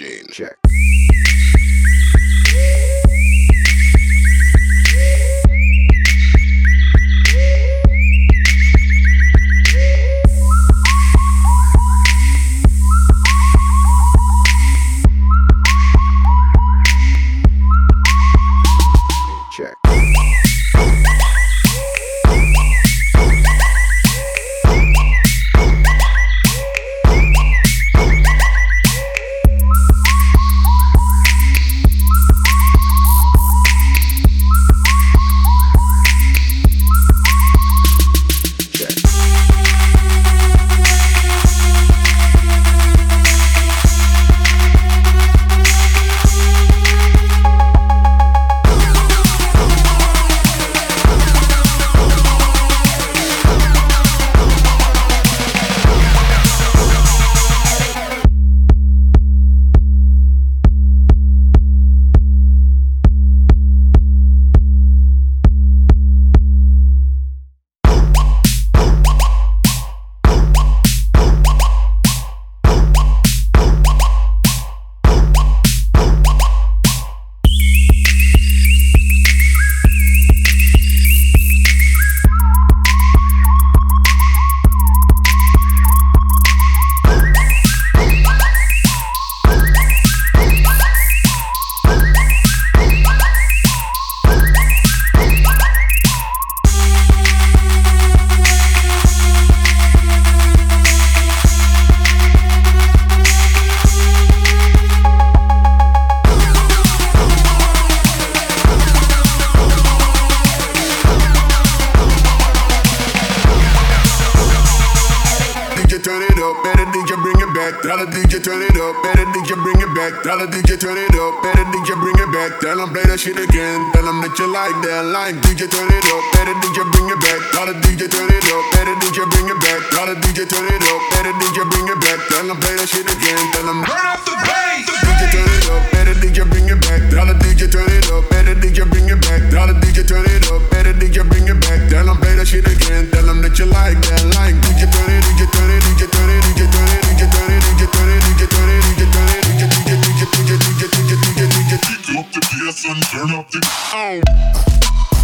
machine. Check. Now that DJ turn it up, better DJ bring it back. Tell them play that shit again. Tell them that you like that line. DJ turn it up, better DJ bring it back. Now that DJ turn it up, better DJ bring it back. Now that DJ turn it up, better DJ bring it back. Tell them play that shit again. Tell them turn up the bass. DJ turn it up, better DJ bring it back. Now that DJ turn it up, better DJ bring it back. Now that DJ turn it up, better DJ bring it back. Tell them play that shit again. Tell them that you like that line. DJ turn it, DJ turn it, DJ turn it, DJ turn it, DJ turn it, DJ turn it, DJ turn it, DJ turn it. Turn up the oh.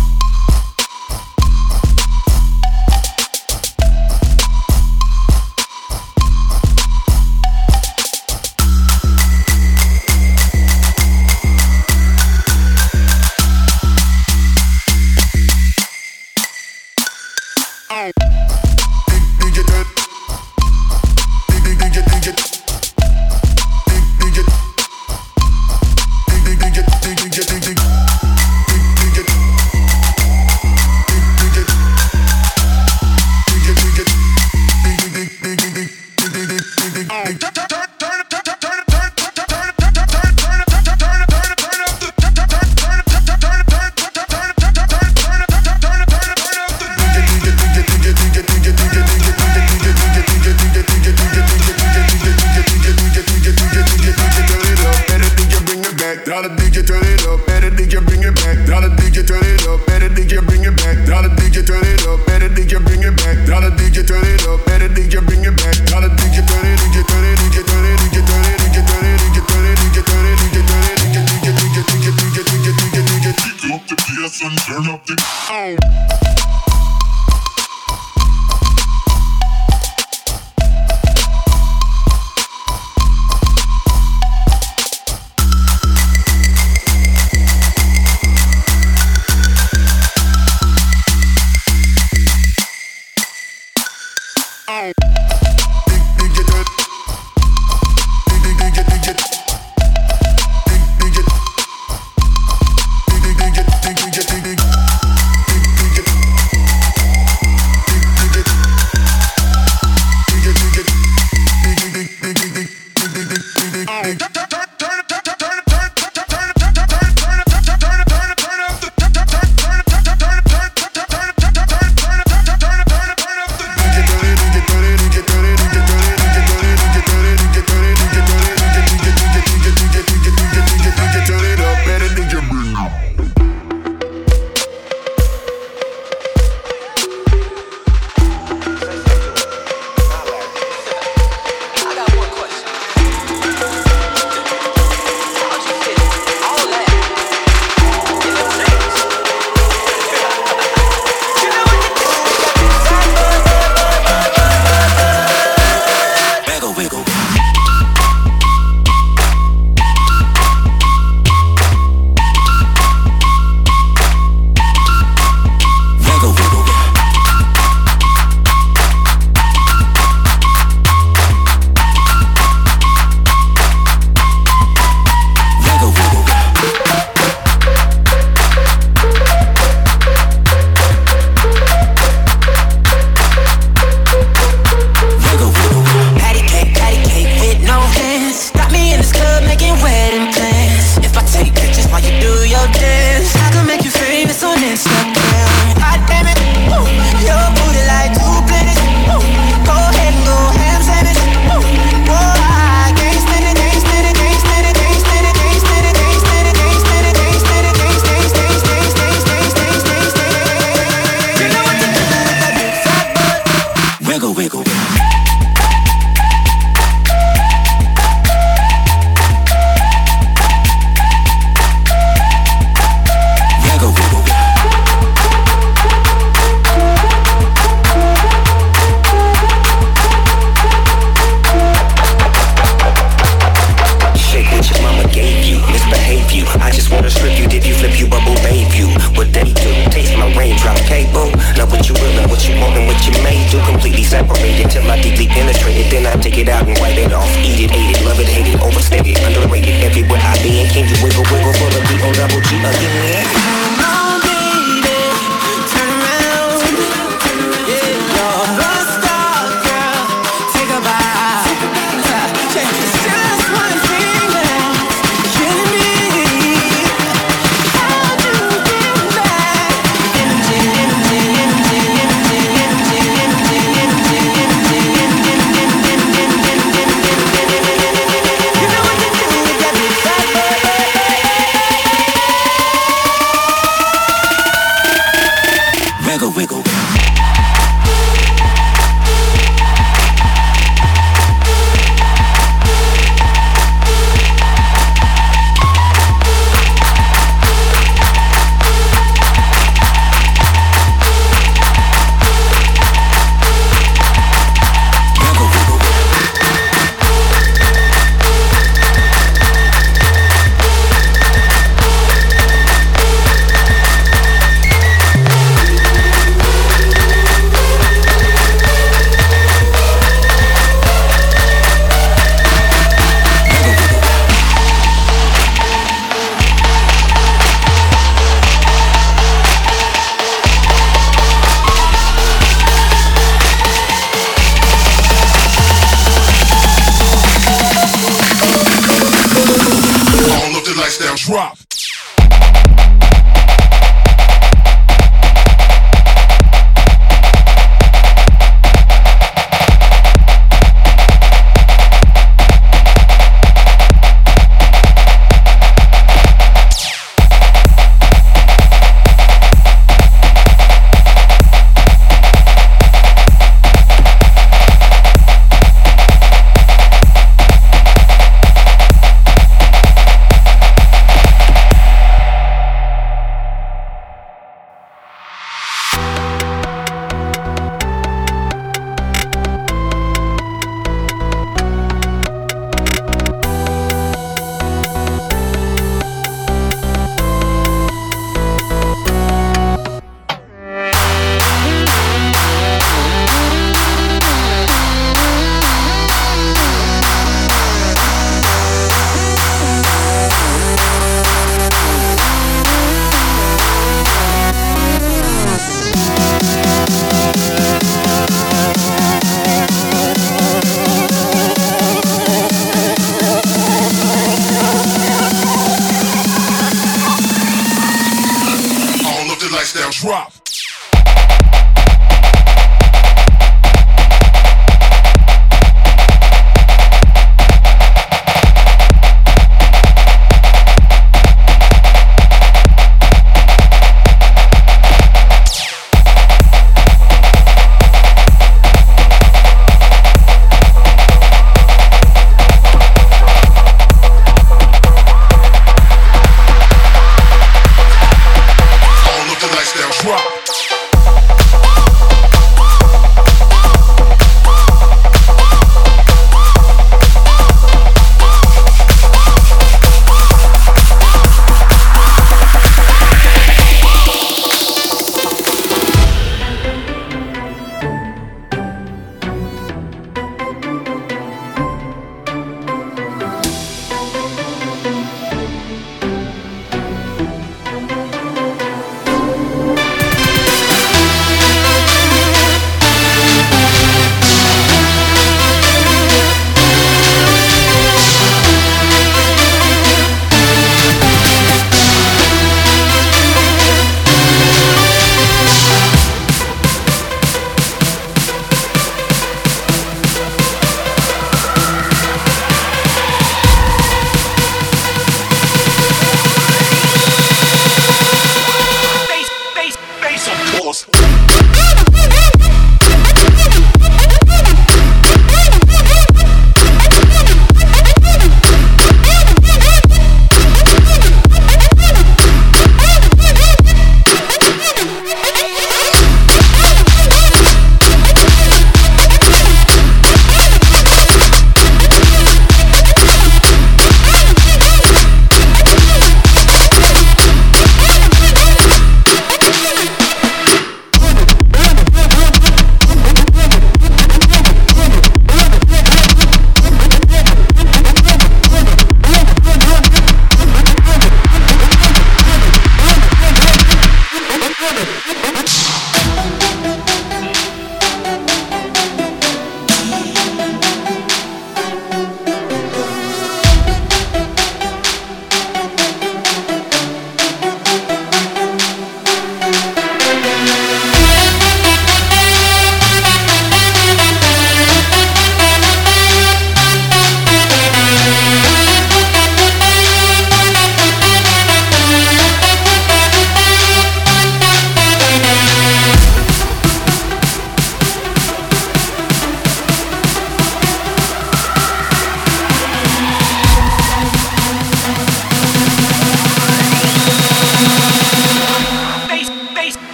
touchdown drop.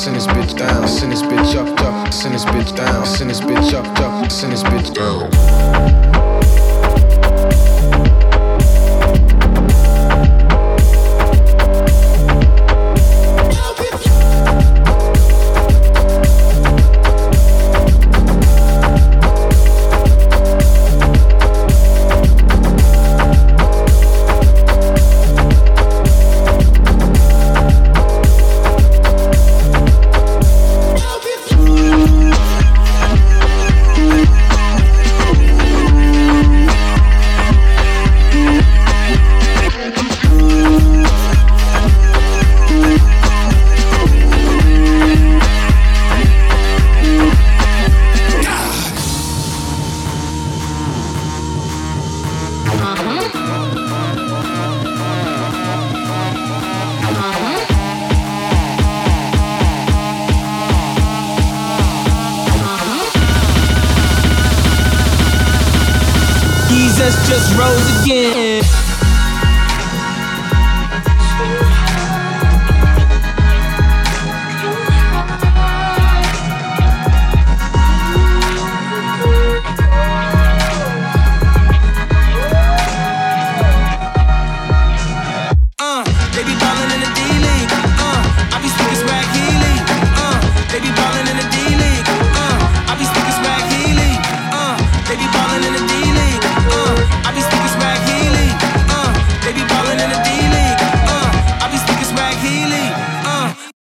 send this bitch down, send this bitch up, up, send this bitch down, send this bitch up, up, send this bitch down.